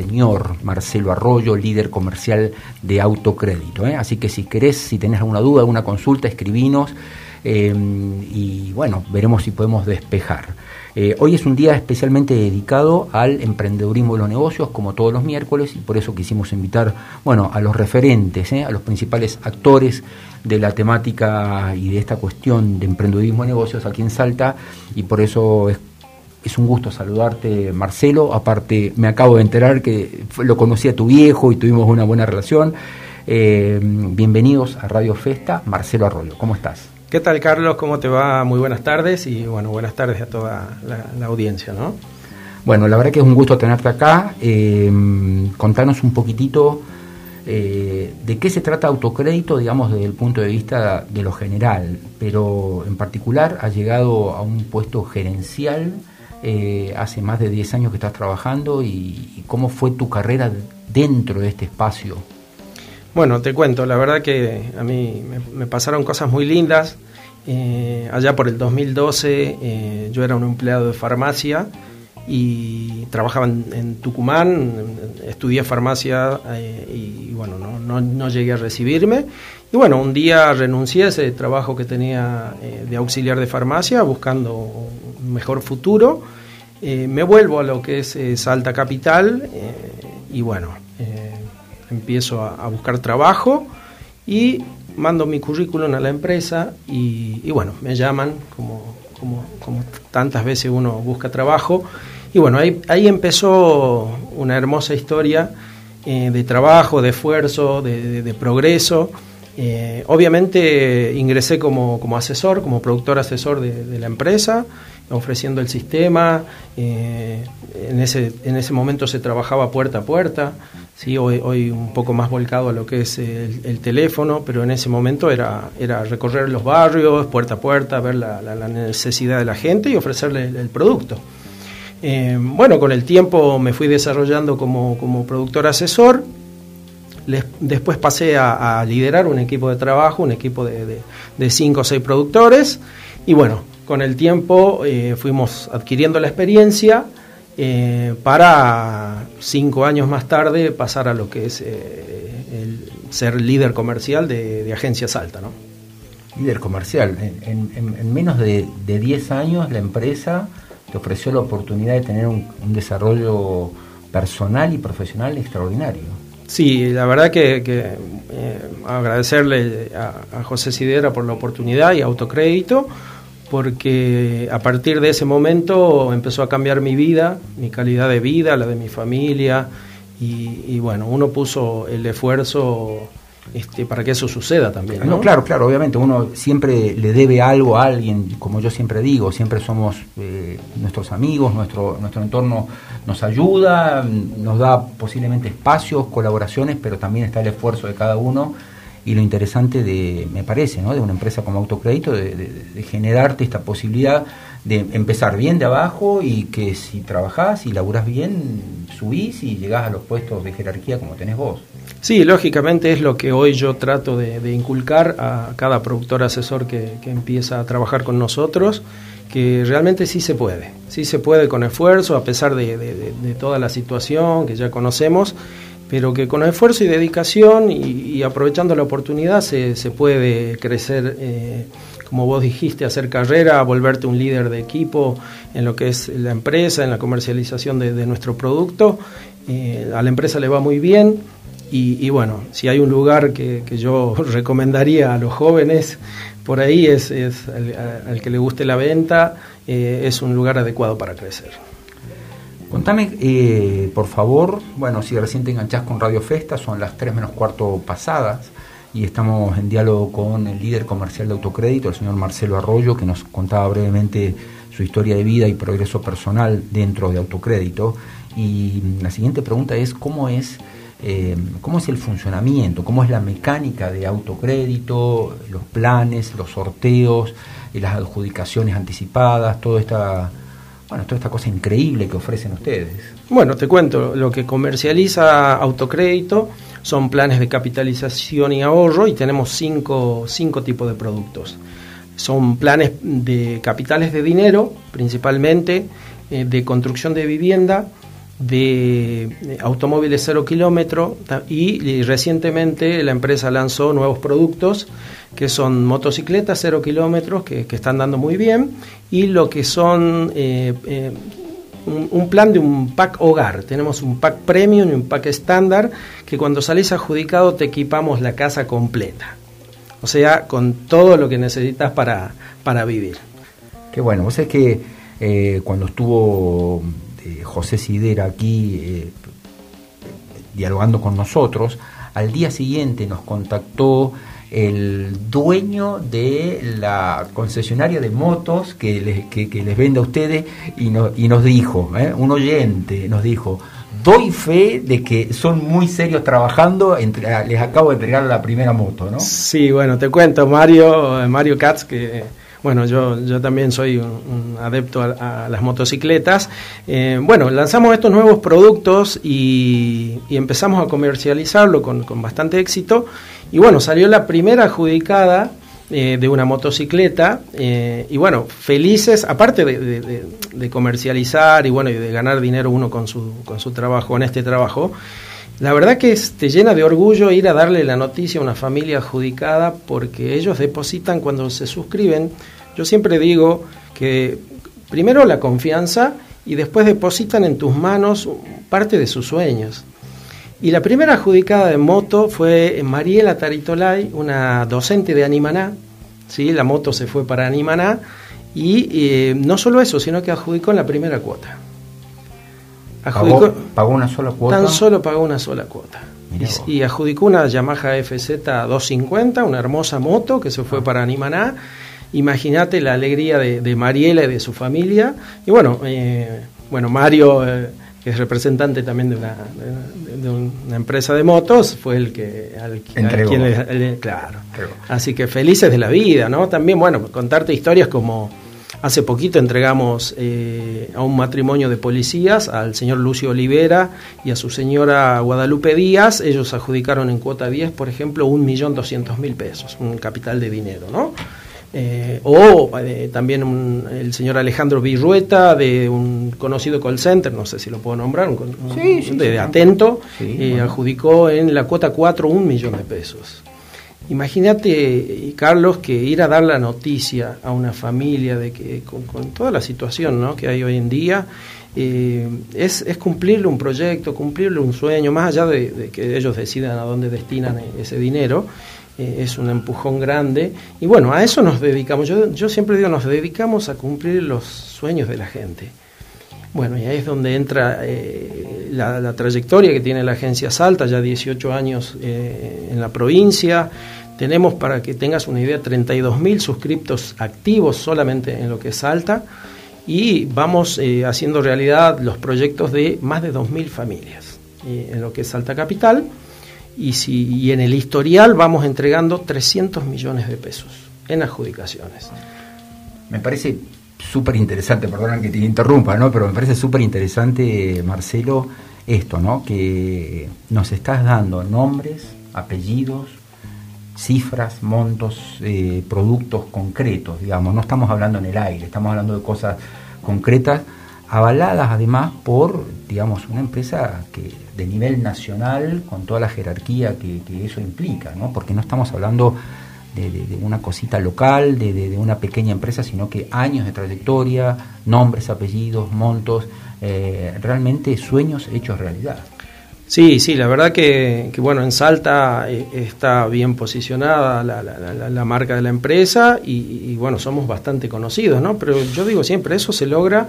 señor Marcelo Arroyo, líder comercial de autocrédito. ¿eh? Así que si querés, si tenés alguna duda, alguna consulta, escribinos eh, y bueno, veremos si podemos despejar. Eh, hoy es un día especialmente dedicado al emprendedurismo de los negocios, como todos los miércoles, y por eso quisimos invitar bueno, a los referentes, a los principales actores de la temática y de esta cuestión de emprendedurismo de negocios aquí en Salta, y por eso es es un gusto saludarte, Marcelo. Aparte, me acabo de enterar que lo conocí a tu viejo y tuvimos una buena relación. Eh, bienvenidos a Radio Festa, Marcelo Arroyo. ¿Cómo estás? ¿Qué tal, Carlos? ¿Cómo te va? Muy buenas tardes y bueno, buenas tardes a toda la, audiencia, ¿no? Bueno, la verdad que es un gusto tenerte acá. Eh, contanos un poquitito eh, de qué se trata autocrédito, digamos, desde el punto de vista de lo general, pero en particular ha llegado a un puesto gerencial eh, hace más de 10 años que estás trabajando y, cómo fue tu carrera dentro de este espacio. Bueno, te cuento, la verdad que a mí me, pasaron cosas muy lindas. Eh, allá por el 2012 eh, yo era un empleado de farmacia y trabajaba en, Tucumán, estudié farmacia y, bueno, no, no, llegué a recibirme. Y bueno, un día renuncié a ese trabajo que tenía de auxiliar de farmacia buscando mejor futuro. Eh, me vuelvo a lo que es eh, Salta Capital eh, y bueno, empiezo a, buscar trabajo y mando mi currículum a la empresa y, bueno, me llaman como, como, como, tantas veces uno busca trabajo. Y bueno, ahí, ahí empezó una hermosa historia de trabajo, de esfuerzo, de, progreso. obviamente ingresé como, como, asesor, como productor asesor de la empresa ofreciendo el sistema. Eh, en, ese, en ese momento se trabajaba puerta a puerta, ¿sí? hoy, hoy un poco más volcado a lo que es el, teléfono, pero en ese momento era, era recorrer los barrios, puerta a puerta, ver la, necesidad de la gente y ofrecerle el, producto. Eh, bueno, con el tiempo me fui desarrollando como, como productor asesor. después pasé a, liderar un equipo de trabajo, un equipo de, de, de cinco o seis productores. Y bueno, con el tiempo eh, fuimos adquiriendo la experiencia eh, para cinco años más tarde pasar a lo que es eh, el ser líder comercial de, Agencia Salta. ¿no? Líder comercial. En, menos de, de, 10 años la empresa te ofreció la oportunidad de tener un, desarrollo personal y profesional extraordinario. Sí, la verdad que, agradecerle a, a José Sidera por la oportunidad y autocrédito porque a partir de ese momento empezó a cambiar mi vida, mi calidad de vida, la de mi familia, y, bueno, uno puso el esfuerzo este, para que eso suceda también. ¿no? claro, claro, obviamente uno siempre le debe algo a alguien, como yo siempre digo, siempre somos eh, nuestros amigos, nuestro, nuestro entorno nos ayuda, nos da posiblemente espacios, colaboraciones, pero también está el esfuerzo de cada uno y lo interesante de, me parece, ¿no? de una empresa como Autocrédito, de, generarte esta posibilidad de empezar bien de abajo y que si trabajás y laburás bien, subís y llegás a los puestos de jerarquía como tenés vos. Sí, lógicamente es lo que hoy yo trato de, inculcar a cada productor asesor que, que empieza a trabajar con nosotros que realmente sí se puede, sí se puede con esfuerzo, a pesar de, de, toda la situación que ya conocemos, pero que con esfuerzo y dedicación y, aprovechando la oportunidad se, se puede crecer, eh, como vos dijiste, hacer carrera, volverte un líder de equipo en lo que es la empresa, en la comercialización de, nuestro producto. Eh, a la empresa le va muy bien y, bueno, si hay un lugar que, yo recomendaría a los jóvenes, por ahí es, es al, que le guste la venta, eh, es un lugar adecuado para crecer. Contame, eh, por favor, bueno, si recién te enganchás con Radio Festa, son las 3 menos cuarto pasadas y estamos en diálogo con el líder comercial de autocrédito, el señor Marcelo Arroyo, que nos contaba brevemente su historia de vida y progreso personal dentro de autocrédito. Y la siguiente pregunta es, ¿cómo es, eh, cómo es el funcionamiento? ¿Cómo es la mecánica de autocrédito, los planes, los sorteos, las adjudicaciones anticipadas, toda esta bueno, toda esta cosa increíble que ofrecen ustedes. Bueno, te cuento, lo que comercializa Autocrédito son planes de capitalización y ahorro y tenemos cinco, cinco tipos de productos. Son planes de capitales de dinero, principalmente, eh, de construcción de vivienda, de automóviles cero kilómetro y, recientemente la empresa lanzó nuevos productos que son motocicletas cero kilómetros que, están dando muy bien y lo que son eh, eh, un, plan de un pack hogar. Tenemos un pack premium y un pack estándar que cuando salís adjudicado te equipamos la casa completa. O sea, con todo lo que necesitas para, para vivir. Qué bueno, vos sabés que eh, cuando estuvo José Sidera aquí dialogando con nosotros, al día siguiente nos contactó el dueño de la concesionaria de motos que les, que, les vende a ustedes y, y nos dijo, un oyente nos dijo, doy fe de que son muy serios trabajando, les acabo de entregar la primera moto, ¿no? Sí, bueno, te cuento, Mario, Mario Katz, que bueno, yo, yo también soy un, adepto a, las motocicletas. Eh, bueno, lanzamos estos nuevos productos y, empezamos a comercializarlo con, bastante éxito. Y bueno, salió la primera adjudicada eh, de una motocicleta. Eh, y bueno, felices, aparte de, comercializar y bueno, y de ganar dinero uno con su, con su trabajo, en este trabajo. La verdad que te llena de orgullo ir a darle la noticia a una familia adjudicada porque ellos depositan cuando se suscriben. Yo siempre digo que primero la confianza y después depositan en tus manos parte de sus sueños. Y la primera adjudicada de moto fue Mariela Taritolay, una docente de Animaná. ¿sí? La moto se fue para Animaná y eh, no solo eso, sino que adjudicó en la primera cuota. ¿Pagó, una sola cuota? Tan solo pagó una sola cuota. Y, adjudicó una Yamaha FZ 250, una hermosa moto que se fue ah. para Animaná. Imagínate la alegría de, Mariela y de su familia. Y bueno, eh, bueno Mario, eh, que es representante también de una, de, una, empresa de motos, fue el que... Al, quien claro. Así que felices de la vida, ¿no? También, bueno, contarte historias como Hace poquito entregamos eh, a un matrimonio de policías, al señor Lucio Olivera y a su señora Guadalupe Díaz. Ellos adjudicaron en cuota 10, por ejemplo, un millón doscientos mil pesos, un capital de dinero, ¿no? Eh, o eh, también el señor Alejandro Virrueta de un conocido call center, no sé si lo puedo nombrar, un, de, Atento, adjudicó en la cuota 4 un millón de pesos. Imagínate, Carlos, que ir a dar la noticia a una familia de que con, toda la situación ¿no? que hay hoy en día, eh, es, cumplirle un proyecto, cumplirle un sueño, más allá de, que ellos decidan a dónde destinan ese dinero, eh, es un empujón grande. Y bueno, a eso nos dedicamos. Yo, siempre digo, nos dedicamos a cumplir los sueños de la gente. Bueno, y ahí es donde entra eh, la, trayectoria que tiene la agencia Salta, ya 18 años en la provincia, tenemos, para que tengas una idea, 32.000 suscriptos activos solamente en lo que es Salta. Y vamos eh, haciendo realidad los proyectos de más de 2.000 familias eh, en lo que es Salta Capital. Y, si, y en el historial vamos entregando 300 millones de pesos en adjudicaciones. Me parece súper interesante, perdón que te interrumpa, ¿no? pero me parece súper interesante, Marcelo, esto, ¿no? que nos estás dando nombres, apellidos, cifras, montos, eh, productos concretos, digamos, no estamos hablando en el aire, estamos hablando de cosas concretas, avaladas además por, digamos, una empresa que de nivel nacional, con toda la jerarquía que, eso implica, ¿no? porque no estamos hablando de, una cosita local, de, una pequeña empresa, sino que años de trayectoria, nombres, apellidos, montos, eh, realmente sueños hechos realidad. Sí, sí, la verdad que, bueno, en Salta eh, está bien posicionada la, marca de la empresa y, bueno, somos bastante conocidos, ¿no? Pero yo digo siempre, eso se logra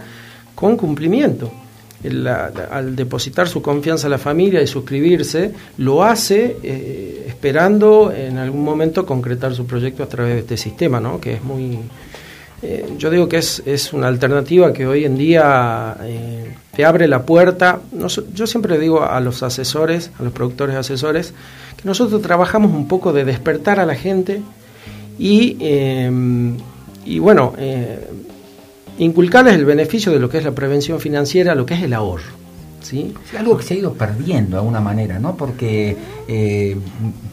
con cumplimiento. al depositar su confianza a la familia y suscribirse, lo hace eh, esperando en algún momento concretar su proyecto a través de este sistema, ¿no? Que es muy, eh, yo digo que es, es, una alternativa que hoy en día eh, te abre la puerta. yo siempre digo a los asesores, a los productores asesores, que nosotros trabajamos un poco de despertar a la gente y, em, y bueno, eh, inculcarles el beneficio de lo que es la prevención financiera, lo que es el ahorro. Algo que se ha ido perdiendo de alguna manera, ¿no? Porque eh,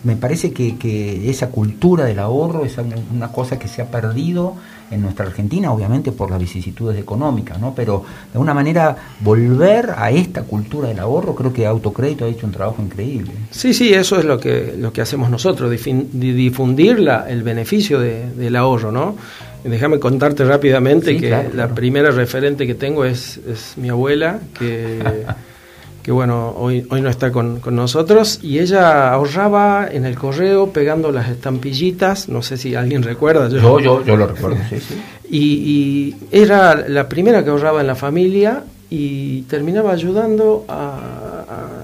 me parece que, que, esa cultura del ahorro es una cosa que se ha perdido en nuestra Argentina, obviamente por las vicisitudes económicas, ¿no? Pero de alguna manera volver a esta cultura del ahorro, creo que Autocrédito ha hecho un trabajo increíble. Sí, sí, eso es lo que, lo que hacemos nosotros, difundir la, el beneficio del ahorro, ¿no? Déjame contarte rápidamente que la primera referente que tengo es, es mi abuela, que, que bueno, hoy, hoy no está con, nosotros, y ella ahorraba en el correo pegando las estampillitas, no sé si alguien recuerda. Yo, yo, yo, lo recuerdo, sí, sí. Y, y, era la primera que ahorraba en la familia y terminaba ayudando a,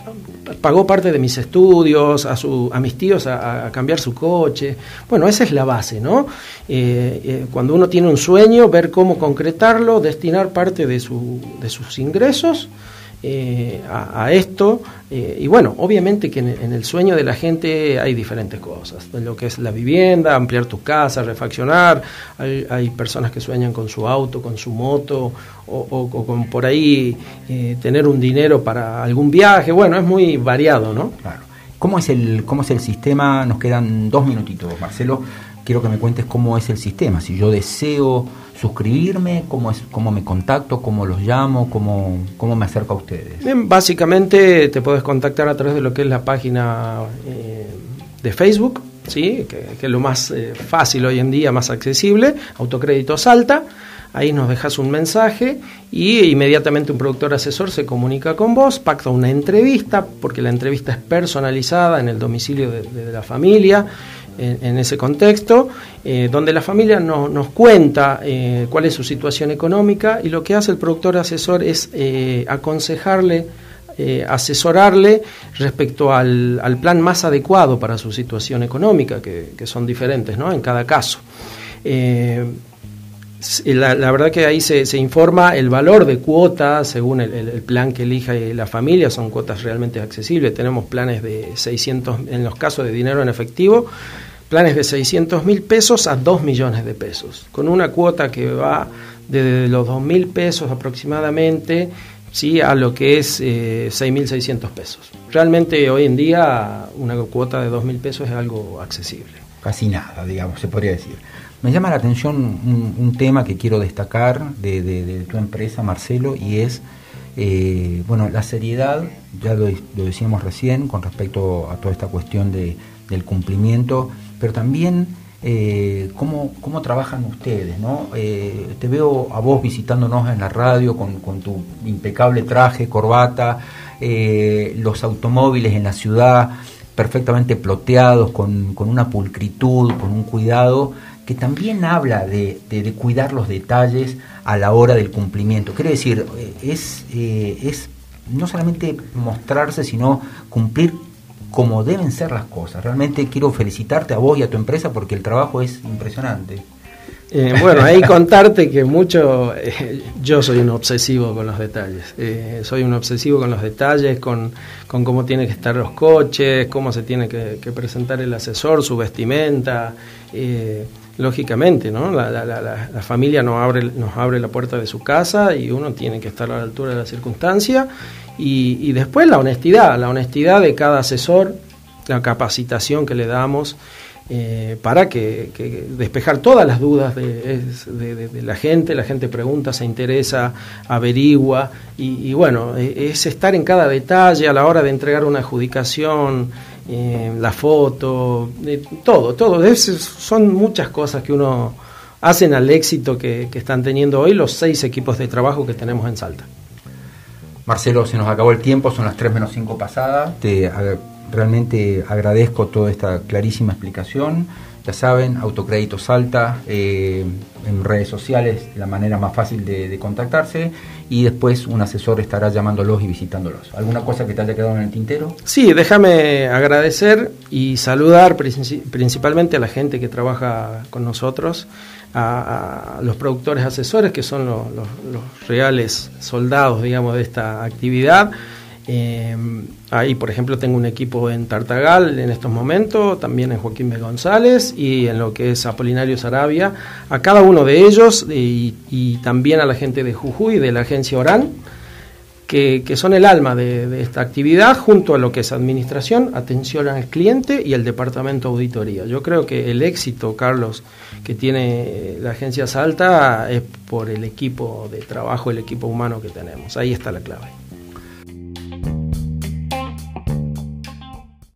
pagó parte de mis estudios, a, su, a mis tíos a, cambiar su coche. Bueno, esa es la base, ¿no? Eh, eh, cuando uno tiene un sueño, ver cómo concretarlo, destinar parte de, su, de sus ingresos eh, a, esto. Eh, y bueno, obviamente que en, el sueño de la gente hay diferentes cosas, lo que es la vivienda, ampliar tu casa, refaccionar. Hay, personas que sueñan con su auto, con su moto, o, con por ahí eh, tener un dinero para algún viaje. Bueno, es muy variado, ¿no? Claro. ¿Cómo es el, cómo es el sistema? Nos quedan dos minutitos, Marcelo. Quiero que me cuentes cómo es el sistema. Si yo deseo suscribirme? ¿Cómo, es, cómo me contacto? ¿Cómo los llamo? ¿Cómo, ¿Cómo me acerco a ustedes? Bien, básicamente te puedes contactar a través de lo que es la página eh, de Facebook, ¿sí? Que, es lo más eh, fácil hoy en día, más accesible, Autocrédito Salta. Ahí nos dejas un mensaje y inmediatamente un productor asesor se comunica con vos, pacta una entrevista, porque la entrevista es personalizada en el domicilio de la familia en, ese contexto, eh, donde la familia nos cuenta eh, cuál es su situación económica y lo que hace el productor asesor es eh, aconsejarle, asesorarle respecto al, plan más adecuado para su situación económica, que, son diferentes ¿no? en cada caso. La, verdad que ahí se, informa el valor de cuotas según el, el, plan que elija la familia, son cuotas realmente accesibles. Tenemos planes de 600, en los casos de dinero en efectivo, planes de 600 mil pesos a 2 millones de pesos, con una cuota que va desde los 2 mil pesos aproximadamente ¿sí? a lo que es eh, 6.600 pesos. Realmente hoy en día una cuota de 2 mil pesos es algo accesible. Casi nada, digamos, se podría decir. Me llama la atención un, tema que quiero destacar de, tu empresa, Marcelo, y es, eh, bueno, la seriedad, ya lo, decíamos recién, con respecto a toda esta cuestión de, del cumplimiento pero también eh, cómo, cómo, trabajan ustedes, ¿no? Eh, te veo a vos visitándonos en la radio con, tu impecable traje, corbata, eh, los automóviles en la ciudad perfectamente ploteados, con, una pulcritud, con un cuidado, que también habla de, de, cuidar los detalles a la hora del cumplimiento. Quiere decir, es, es no solamente mostrarse, sino cumplir como deben ser las cosas. Realmente quiero felicitarte a vos y a tu empresa porque el trabajo es impresionante. Eh, bueno, ahí contarte que mucho, eh, yo soy un obsesivo con los detalles, eh, soy un obsesivo con los detalles, con, con, cómo tienen que estar los coches, cómo se tiene que, presentar el asesor, su vestimenta, lógicamente, ¿no? La, la, la, la, familia nos abre, nos abre la puerta de su casa y uno tiene que estar a la altura de la circunstancia y, después la honestidad, la honestidad de cada asesor, la capacitación que le damos eh, para que, despejar todas las dudas de, la gente, la gente pregunta, se interesa, averigua. Y, bueno, e, es estar en cada detalle a la hora de entregar una adjudicación, eh, la foto, todo, todo, son muchas cosas que uno hacen al éxito que están teniendo hoy los seis equipos de trabajo que tenemos en Salta. Marcelo, se nos acabó el tiempo, son las 3 menos 5 pasadas. Te realmente agradezco toda esta clarísima explicación. Ya saben, Autocrédito Salta, eh, en redes sociales, la manera más fácil de, contactarse y después un asesor estará llamándolos y visitándolos. ¿Alguna cosa que te haya quedado en el tintero? Sí, déjame agradecer y saludar principalmente a la gente que trabaja con nosotros a, los productores asesores, que son los, reales soldados, digamos, de esta actividad. Eh, ahí, por ejemplo, tengo un equipo en Tartagal en estos momentos, también en Joaquín B. González y en lo que es Apolinario Sarabia. A cada uno de ellos y, y también a la gente de Jujuy, de la agencia Orán que, son el alma de, esta actividad, junto a lo que es administración, atención al cliente y el departamento de auditoría. Yo creo que el éxito, Carlos, que tiene la agencia Salta es por el equipo de trabajo, el equipo humano que tenemos. Ahí está la clave.